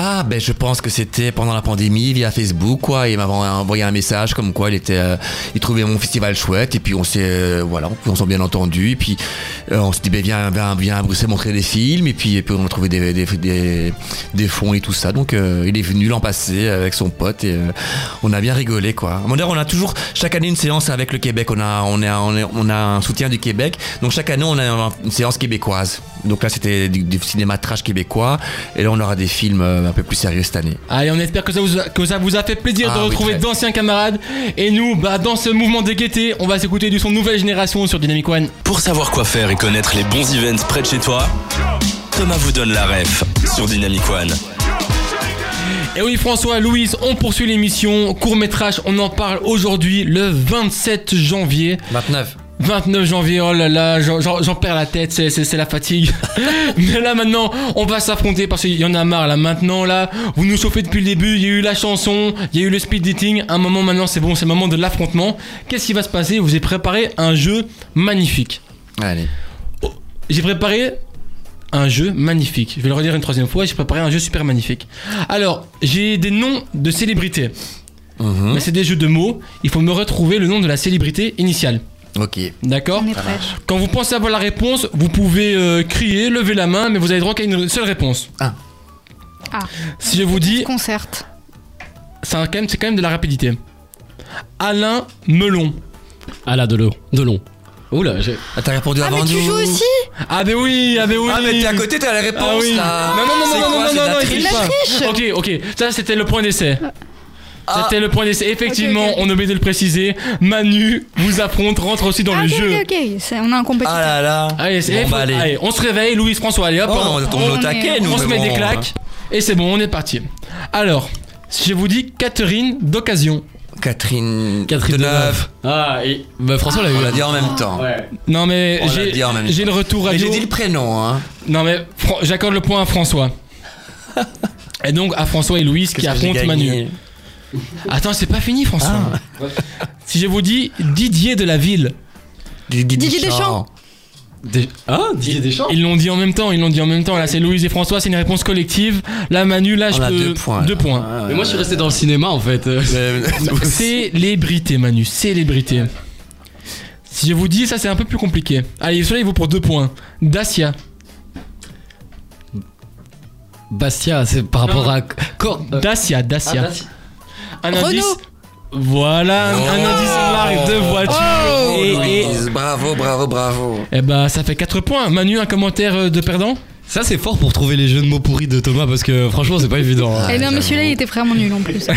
Ah, ben je pense que c'était pendant la pandémie via Facebook, quoi. Il m'avait envoyé un message comme quoi il était, euh, il trouvait mon festival chouette. Et puis on s'est, euh, voilà, on s'est bien entendu. Et puis euh, on s'est dit, ben viens, viens, viens à Bruxelles montrer des films. Et puis, et puis on a trouvé des, des, fonds et tout ça. Donc il est venu l'an passé avec son pote et on a bien rigolé, quoi. Avis, on a toujours chaque année une séance avec le Québec. On a, on a, on a, on a un soutien du Québec. Donc chaque année, on a une séance québécoise. Donc là, c'était du, du cinéma trash québécois. Et là, on aura des films euh, un peu plus sérieux cette année. Allez, on espère que ça vous a, que ça vous a fait plaisir Ah de retrouver d'anciens camarades. Et nous, bah, dans ce mouvement de gaieté, on va s'écouter du son Nouvelle Génération sur Dynamic One. Pour savoir quoi faire et connaître les bons events près de chez toi, Thomas vous donne la ref sur Dynamic One. Et oui, François, Louise, on poursuit l'émission. Court métrage, on en parle aujourd'hui, le 27 janvier. 29. 29 janvier, oh là là, j'en- perds la tête, c'est- la fatigue. Mais là maintenant, on va s'affronter parce qu'il y en a marre là. Maintenant là, vous nous chauffez depuis le début, il y a eu la chanson, il y a eu le speed dating. Un moment maintenant, c'est bon, c'est le moment de l'affrontement. Qu'est-ce qui va se passer? Vous avez préparé un jeu magnifique. Allez. J'ai préparé un jeu magnifique. Je vais le redire une troisième fois, j'ai préparé un jeu super magnifique. Alors, j'ai des noms de célébrités. Mhm. Mais c'est des jeux de mots. Il faut me retrouver le nom de la célébrité initiale. Ok. D'accord. Quand vous pensez avoir la réponse, vous pouvez euh, crier, lever la main, mais vous avez droit qu'à une seule réponse. Ah. Ah. Si je vous dis, Concerte. c'est un- quand même, c'est quand même de la rapidité. Alain Melon. Ah là, de l'eau. De long. Oula, j'ai. Ah, t'as répondu Ah, avant mais tu nous. joues aussi Ah ben oui, ah ben oui. Ah, mais t'es à côté, t'as la réponse Ah oui. là. Non, non, non, C'est non, quoi, non, c'est de non, la non, il triche triche pas. Ok, ok. Ça, c'était le point d'essai. Ah. C'était le point d'essai. Effectivement, Ok, ok. on oublie de le préciser. Manu vous affronte, rentre aussi dans Ah, le ok, jeu. ok, ok. C'est- On a un compétiteur. Ah là là. Allez, c'est- Bon, faut- bah, allez. allez, on se réveille, Louise François, allez hop, Oh, on, on tombe au on taquet, est- nous. on se mais met des claques. Et c'est bon, on est parti. Alors, si je vous dis Catherine d'occasion. Catherine. Catherine Deneuve. Ah, et. Bah, François l'a eu. On l'a dit en même temps. Ouais. Non mais On l'a j'ai dit en même j'ai temps. le retour Mais radio. j'ai dit le prénom, hein. Non mais Fran- j'accorde le point à François. et donc à François et Louise qui Qu'est-ce que j'ai affrontent gagné? Manu. Attends, c'est pas fini François. Ah. Si je vous dis Didier de la ville, Didier Deschamps. Des- Ah, Didier Deschamps ils l'ont dit en même temps, ils l'ont dit en même temps. Là c'est Louise et François, c'est une réponse collective. Là Manu, là je On a peux deux points. deux points. Mais moi, je suis resté dans le cinéma en fait. Célébrité Manu, célébrité. Si je vous dis ça c'est un peu plus compliqué. Allez, celui-là il vaut pour deux points. Dacia. Bastia, c'est par rapport à. Cor- Dacia, Dacia. ah, Dacia. Un Renault. indice. Voilà, un- un Oh. indice marque de voiture. Oh, et, et, Louise, bravo, bravo, bravo. eh bah, ça fait 4 points. Manu, un commentaire euh, de perdant? Ça, c'est fort pour trouver les jeux de mots pourris de Thomas parce que franchement, c'est pas évident. hein. Eh non, mais celui-là, il était vraiment nul en plus.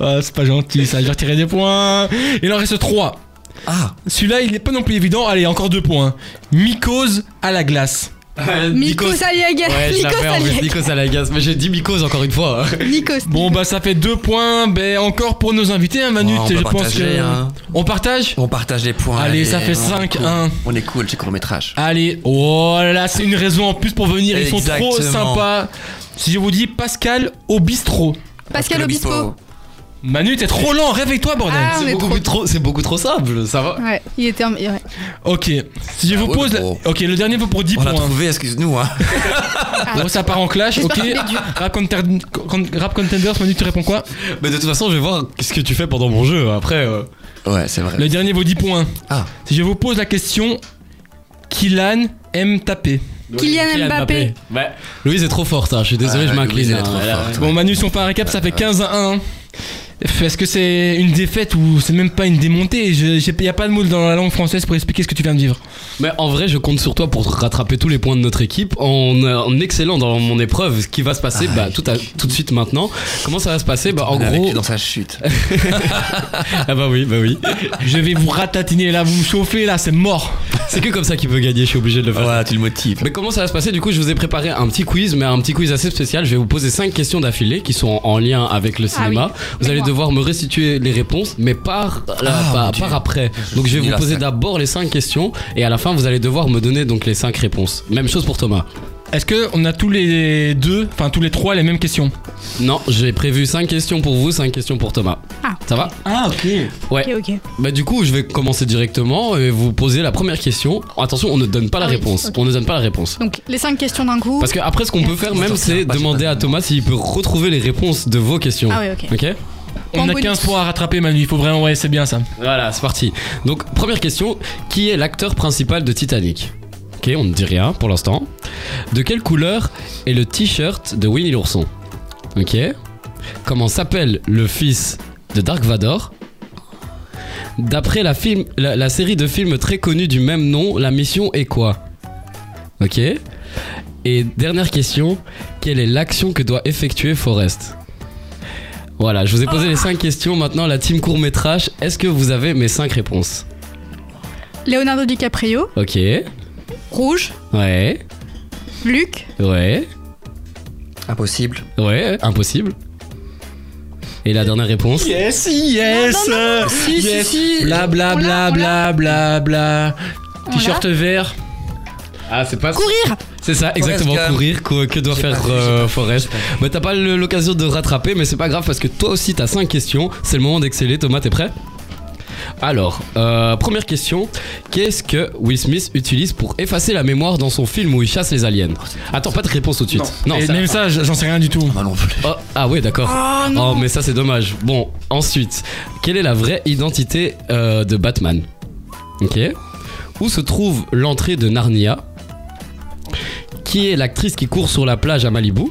Ah, c'est pas gentil, ça. Je vais retirer des points. Il en reste 3. Ah, Celui-là, il est pas non plus évident. Allez, encore deux points. Mycose à la glace. Nikos Aliagas. Ouais, je Nikos l'avais en fait, Aliagas. Nikos Alagas. Mais j'ai dit Mikos encore une fois. hein. Nikos. Bon, bah, ça fait deux points. Ben, encore pour nos invités, un Manu. Oh, on je pense que. hein. On partage on partage les points. Allez, ça fait on est 5, cool. 1. On est cool, c'est court métrage. Allez, oh là là, c'est une raison en plus pour venir. Ils sont trop sympas. Si je vous dis Pascal au bistrot. Pascal Obispo. Manu, t'es trop lent, réveille-toi, bordel. Ah, on C'est est beaucoup, trop- plus trop- c'est beaucoup trop simple, ça va. Ouais, il était en. ouais. Ok, si je Ah vous pose. la-. Ok, le dernier vaut pour 10 On l'a points. trouvé, excuse-nous. Hein. Bon, ça part en clash, ok. Rap, Conter- Con- Rap Contenders, Manu, tu réponds quoi Mais de toute façon, je vais voir ce que tu fais pendant mon jeu. Après, euh, Ouais, c'est vrai. Le dernier vaut 10 points. Ah. Si je vous pose la question, Kylan aime taper. Kylian Mbappé. Ouais. Louise est trop forte, hein, je suis désolé, Ah, je m'incline. Louise, elle est hein. trop Elle a- forte. Bon, Manu, si on fait un récap, ça fait 15 à 1. Est-ce que c'est une défaite ou c'est même pas une démontée Il n'y a pas de mot dans la langue française pour expliquer ce que tu viens de vivre. Mais en vrai, je compte sur toi pour rattraper tous les points de notre équipe en, en excellant dans mon épreuve. Ce qui va se passer bah, tout, à- tout de suite maintenant. Comment ça va se passer? Bah, En gros. dans sa chute. Ah bah oui, bah oui. Je vais vous ratatiner là, vous me chauffez là, c'est mort. C'est que comme ça qu'il peut gagner, je suis obligé de le faire. Voilà, tu le motives. Mais comment ça va se passer? Du coup, je vous ai préparé un petit quiz, mais un petit quiz assez spécial. Je vais vous poser cinq questions d'affilée qui sont en, en lien avec le cinéma. oui. Vous allez Moi. Devoir me restituer les réponses, mais par, là, Ah, par, Dieu. par après. Donc, je vais vous poser d'abord les cinq questions, et à la fin, vous allez devoir me donner donc les cinq réponses. Même chose pour Thomas. Est-ce que on a tous les deux, enfin tous les trois les mêmes questions? Non, j'ai prévu cinq questions pour vous, cinq questions pour Thomas. Ah. Ça va? Ah ok. Ouais. Ok, ok. Bah du coup, je vais commencer directement et vous poser la première question. Attention, on ne donne pas la Ah oui, réponse. On ne donne pas la réponse. Donc, les cinq questions d'un coup. Parce que après, ce qu'on peut faire même, c'est demander à Thomas s'il peut retrouver les réponses de vos questions. Ah oui, ok. Ok? On a bonus. 15 points à rattraper Manu, il faut vraiment, ouais c'est bien ça. Voilà, c'est parti. Donc, première question qui est l'acteur principal de Titanic? Ok, on ne dit rien pour l'instant. De quelle couleur est le t-shirt de Winnie l'ourson? Ok. Comment s'appelle le fils de Dark Vador? D'après la, film, la, la série de films très connue du même nom, la mission est quoi? Ok. Et dernière question, quelle est l'action que doit effectuer Forrest? Voilà, je vous ai posé les 5 questions. Maintenant, la team court métrage, est-ce que vous avez mes 5 réponses Leonardo DiCaprio, Ok. Rouge, Ouais. Luc, Ouais. Impossible. Ouais. Impossible. Et la dernière réponse Yes, yes si, yes. si. Bla bla bla bla bla bla. T-shirt vert. Ah, c'est pas courir C'est ça, exactement. Gump. Courir, que, que doit faire euh, vu. Mais t'as pas l'occasion de rattraper, mais c'est pas grave parce que toi aussi t'as 5 questions. C'est le moment d'exceller. Thomas, t'es prêt? Alors, euh, première question. Qu'est-ce que Will Smith utilise pour effacer la mémoire dans son film où il chasse les aliens? Attends, pas de réponse tout de suite. Non, Et même ça, j'en sais rien du tout. Moi non plus. Oh, ah ouais, d'accord. Oh Oh, mais ça c'est dommage. Bon, ensuite, quelle est la vraie identité euh, de Batman? Ok. Où se trouve l'entrée de Narnia? Qui est l'actrice qui court sur la plage à Malibu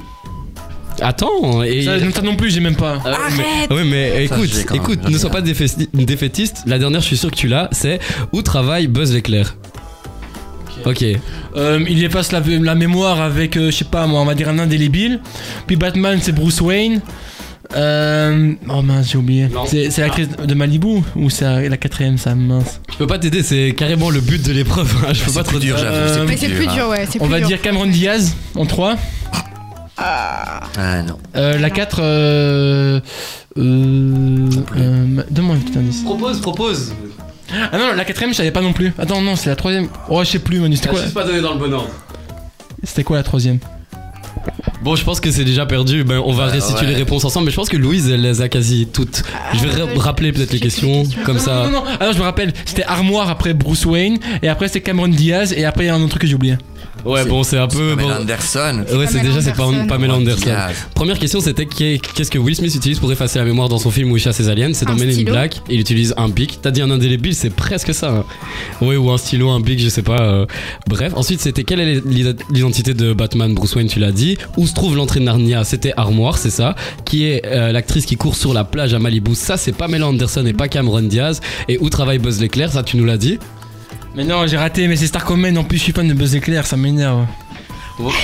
Attends, et. Ça, ça non plus, j'ai même pas. Ah Arrête mais, ouais, mais Ça, écoute, même écoute, ne sois pas défaisti- défaitiste. La dernière, je suis sûr que tu l'as. C'est où travaille Buzz l'éclair? Ok. Euh, il efface la, la mémoire avec, euh, je sais pas moi, on va dire un indélébile. Puis Batman, c'est Bruce Wayne. Euh, oh mince, j'ai oublié. C'est c'est l'actrice de Malibu ou c'est la quatrième, ça mince. Je peux pas t'aider, c'est carrément le but de l'épreuve. hein, Je peux pas trop dur, dire. j'avoue. Euh, c'est Mais c'est plus hein. dur, ouais, On va dur. dire Cameron Diaz en 3. Ah non. Euh, la 4, euh. Euh. euh, Donne-moi un petit indice. Propose, propose. Ah non, la quatrième, je savais pas non plus. Attends, non, c'est la troisième. Oh, je sais plus, Manu, c'était T'as quoi, juste pas donné dans le bon ordre. c'était quoi la troisième? Bon, je pense que c'est déjà perdu. Ben, on va Ouais, restituer ouais. les réponses ensemble. Mais je pense que Louise, elle les a quasi toutes. je vais ra- ouais. rappeler peut-être les questions, questions. comme non, ça. Non, non, non, ah non, je me rappelle, c'était Armoire après Bruce Wayne, et après c'était Cameron Diaz, et après il y a un autre truc que j'ai oublié. Ouais, bon, c'est un peu. Pamela bon. Anderson. Ouais, c'est déjà, c'est. Pamela Anderson. Première question, c'était qu'est- qu'est-ce que Will Smith utilise pour effacer la mémoire dans son film où il chasse les aliens? C'est dans Men in. Black. Il utilise un bic. T'as dit un indélébile, c'est presque ça. hein. Ouais, ou un stylo, un bic, je sais pas. euh. Bref, ensuite, c'était quelle est l'id- l'identité de Batman Bruce Wayne Tu l'as dit. Où se trouve l'entrée de Narnia? C'était Armoire, c'est ça. Qui est euh, l'actrice qui court sur la plage à Malibu? Ça, c'est Pamela Anderson et pas Cameron Diaz. Et où travaille Buzz l'éclair? Ça, tu nous l'as dit. Mais non, j'ai raté, mais c'est Starcomen, en plus je suis fan de Buzz Éclair, ça m'énerve.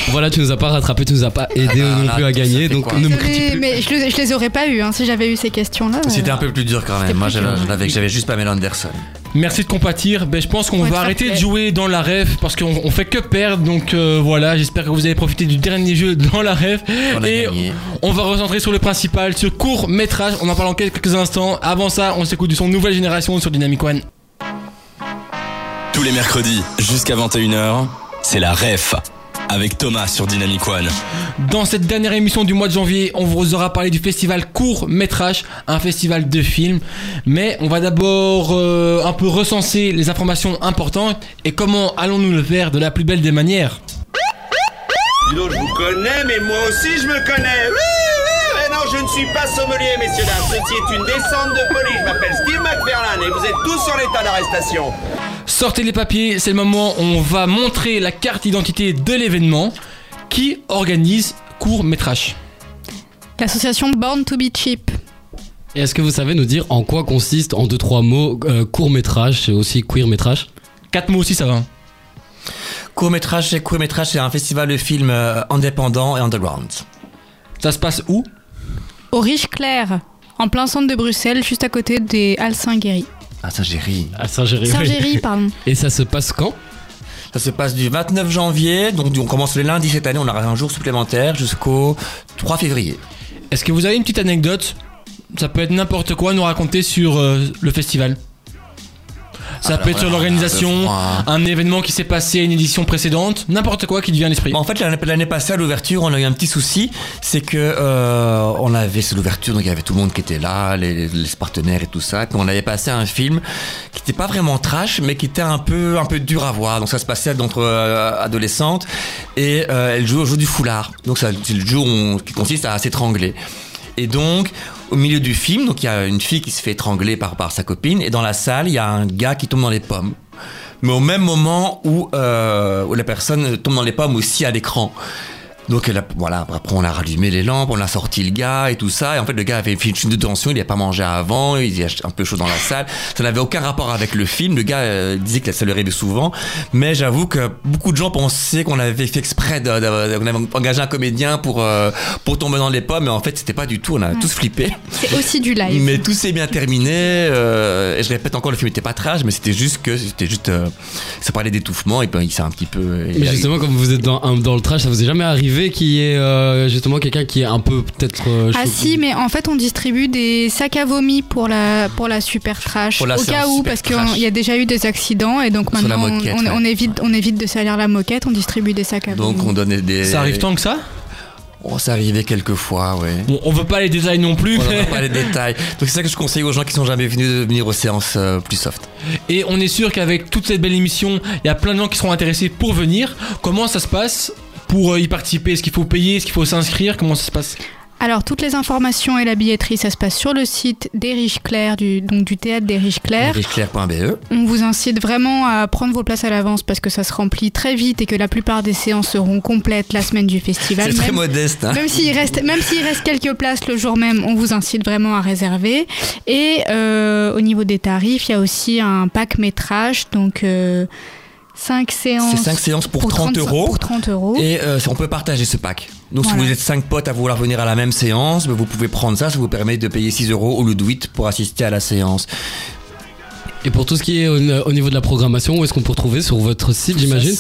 Voilà, tu nous as pas rattrapé, tu nous as pas aidé Ah, non là, plus à gagner, donc quoi ne me critique plus. mais je, le- je les aurais pas eu hein, si j'avais eu ces questions-là. C'était euh. un peu plus dur quand même. Moi, j'avais juste Pamela Anderson. Merci de compatir. Ben, je pense qu'on va arrêter de jouer dans la ref parce qu'on on fait que perdre. Donc euh, voilà, j'espère que vous avez profité du dernier jeu dans la ref. On Et on va recentrer sur le principal, sur court métrage. On en parle en quelques instants. Avant ça, on s'écoute du son Nouvelle Génération sur Dynamic One. Tous les mercredis, jusqu'à 21h, c'est la ref. Avec Thomas sur Dynamic One. Dans cette dernière émission du mois de janvier, on vous aura parlé du festival court métrage, un festival de films. Mais on va d'abord euh, un peu recenser les informations importantes et comment allons-nous le faire de la plus belle des manières. Dis donc, je vous connais, mais moi aussi je me connais. Oui, je ne suis pas sommelier, messieurs dames. Ceci est une descente de police. Je m'appelle Steve McFarlane et vous êtes tous sur l'état d'arrestation. Sortez les papiers, c'est le moment où on va montrer la carte d'identité de l'événement qui organise court métrage. L'association Born to be Cheap. Et est-ce que vous savez nous dire en quoi consiste, en deux trois mots, euh, court métrage et aussi queer métrage Quatre mots aussi, ça va. Court métrage, c'est court métrage, c'est un festival de films euh, indépendant et underground. Ça se passe où Au Riche Clair, en plein centre de Bruxelles, juste à côté des Halles. Ah, ri. À Saint-Géry. Saint-Géry, pardon. Et ça se passe quand? Ça se passe du 29 janvier, donc on commence le lundi cette année, on aura un jour supplémentaire jusqu'au 3 février. Est-ce que vous avez une petite anecdote? Ça peut être n'importe quoi à nous raconter sur euh, le festival. Ça peut être sur l'organisation, un événement qui s'est passé à une édition précédente, n'importe quoi qui te vient à l'esprit. Bon, en fait, l'année passée à l'ouverture, on a eu un petit souci, c'est que euh, on avait c'est l'ouverture, donc il y avait tout le monde qui était là, les, les partenaires et tout ça. Puis on avait passé un film qui n'était pas vraiment trash, mais qui était un peu un peu dur à voir. Donc ça se passait d'entre euh, adolescentes et euh, elle joue au jeu du foulard. Donc ça, c'est le jeu qui consiste à s'étrangler. Et donc, au milieu du film, donc il y a une fille qui se fait étrangler par, sa copine, et dans la salle, il y a un gars qui tombe dans les pommes. Mais au même moment où, euh, où la personne tombe dans les pommes aussi à l'écran. Donc elle a- voilà, après on a rallumé les lampes, on a sorti le gars et tout ça. Et en fait, le gars avait fait une chute de tension, il n'avait pas mangé avant, il était un peu chaud dans la salle. Ça n'avait aucun rapport avec le film. Le gars euh, disait que ça lui arrivait souvent. Mais j'avoue que beaucoup de gens pensaient qu'on avait fait exprès, de, de- qu'on avait engagé un comédien pour, euh, pour tomber dans les pommes. Mais en fait, c'était pas du tout. On a tous flippé. C'est aussi du live. Mais tout s'est bien terminé. euh, et je répète encore, le film n'était pas trash, mais c'était juste que c'était juste, euh, ça parlait d'étouffement et puis il s'est un petit peu. Mais a- justement, comme vous êtes dans, le trash, ça vous est jamais arrivé qu'il y ait euh, justement quelqu'un qui est un peu peut-être. euh, Ah si, mais en fait on distribue des sacs à vomi pour la, pour la super trash. Pour la au cas où, parce qu'il y a déjà eu des accidents et donc maintenant on- moquette, on, ouais. on évite, on évite de salir la moquette, on distribue des sacs à Donc vomi. on donnait des. Ça arrive tant que ça? Oh, ça arrivait quelques fois, ouais. Bon, on veut pas les détails non plus, On mais- pas les détails. Donc c'est ça que je conseille aux gens qui sont jamais venus de venir aux séances euh, plus soft. Et on est sûr qu'avec toute cette belle émission, il y a plein de gens qui seront intéressés pour venir. Comment ça se passe? Pour euh, y participer? Est-ce qu'il faut payer? Est-ce qu'il faut s'inscrire? Comment ça se passe? Alors toutes les informations et la billetterie, ça se passe sur le site des Riches Clairs, du, donc du théâtre des Riches Clairs. Richeclair.be. On vous incite vraiment à prendre vos places à l'avance parce que ça se remplit très vite et que la plupart des séances seront complètes la semaine du festival. C'est très modeste. Hein. Même s'il reste, même s'il reste quelques places le jour même, on vous incite vraiment à réserver. Et euh, au niveau des tarifs, il y a aussi un pack métrage, donc 5 séances. C'est 5 séances pour, 30 euros. Pour 30 euros. Et euh, on peut partager ce pack. Donc Voilà. si vous êtes 5 potes à vouloir venir à la même séance, ben, vous pouvez prendre ça, ça vous permet de payer 6 euros au lieu de 8 pour assister à la séance. Et pour tout ce qui est au, au niveau de la programmation, où est-ce qu'on peut retrouver sur votre site, j'imagine?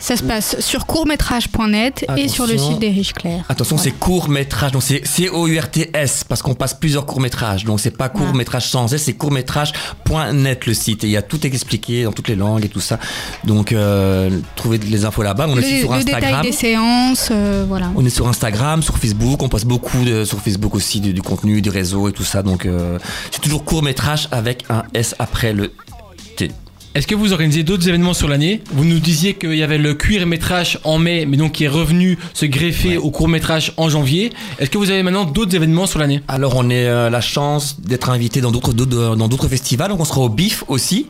Ça se passe sur courtmétrage.net et sur le site des Riches Clairs. Attention, c'est court métrage, donc c'est C-O-U-R-T-S, parce qu'on passe plusieurs courts métrages. Donc c'est pas court métrage sans S, c'est court métrage.net le site. Et il y a tout expliqué dans toutes les langues et tout ça. Donc euh, trouvez les infos là-bas. On est Le, sur le détail Instagram. des séances, euh, voilà. On est sur Instagram, sur Facebook, on poste beaucoup de, sur Facebook aussi du, du contenu, du réseau et tout ça. Donc euh, c'est toujours court métrage avec un S après le T. Est-ce que vous organisez d'autres événements sur l'année? Vous nous disiez qu'il y avait le cuir métrage en mai, mais donc qui est revenu se greffer au court métrage en janvier. Est-ce que vous avez maintenant d'autres événements sur l'année? Alors on a euh, la chance d'être invité dans d'autres d'autres- dans d'autres festivals. Donc on sera au BIF aussi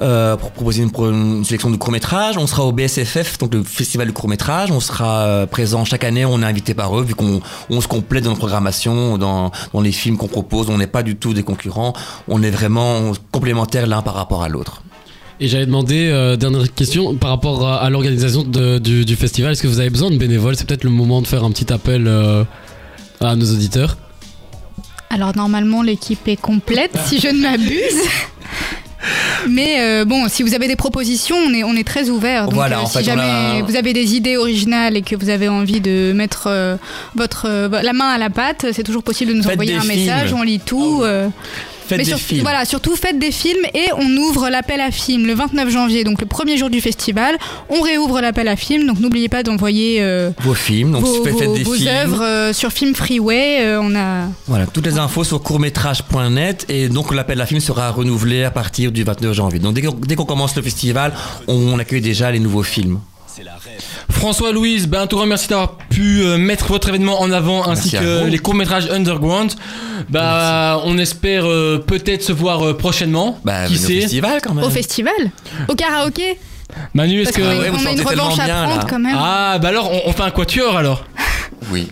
euh, pour proposer une, sélection de courts métrages. On sera au BSFF, donc le festival du court métrage. On sera euh, présent chaque année. On est invité par eux vu qu'on on se complète dans nos programmations, dans, dans les films qu'on propose. On n'est pas du tout des concurrents. On est vraiment complémentaires l'un par rapport à l'autre. Et j'avais demandé, euh, dernière question, par rapport à, à l'organisation du, du festival, est-ce que vous avez besoin de bénévoles? C'est peut-être le moment de faire un petit appel euh, à nos auditeurs. Alors normalement l'équipe est complète si je ne m'abuse. Mais euh, bon, si vous avez des propositions, on est, on est très ouvert. Donc Voilà, euh, en si fait, jamais a- vous avez des idées originales et que vous avez envie de mettre euh, votre euh, la main à la pâte, c'est toujours possible de nous Faites envoyer un message, on lit tout. euh, Faites mais des sur- films. Voilà, surtout faites des films et on ouvre l'appel à films le 29 janvier, donc le premier jour du festival. On réouvre l'appel à films, donc n'oubliez pas d'envoyer euh, Vos films, donc vos, faites, faites vos- des vos films. œuvres euh, sur Film Freeway. euh, on a Voilà, toutes les infos sur courtmétrage.net et donc l'appel à film sera renouvelé à partir du 29 janvier. Donc dès qu'on dès qu'on commence le festival, on accueille déjà les nouveaux films. François Louise, ben un tout grand merci d'avoir pu euh, mettre votre événement en avant ainsi Merci que les courts-métrages Underground. Bah on espère euh, peut-être se voir euh, prochainement. Bah, Qui venez au sait festival quand même. au festival, au karaoké. Manu, est-ce que qu'on ouais, vous on a une revanche à prendre là. quand même. Ah bah alors on, on fait un quatuor alors. Oui.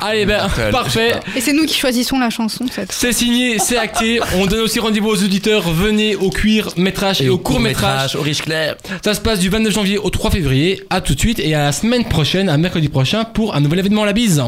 Allez ben parfait. Et c'est nous qui choisissons la chanson cette C'est signé, c'est acté. On donne aussi rendez-vous aux auditeurs. Venez au cuir métrage et, au court métrage. au riche clair. Ça se passe du 29 janvier au 3 février. À tout de suite et à la semaine prochaine, à mercredi prochain pour un nouvel événement. La bise.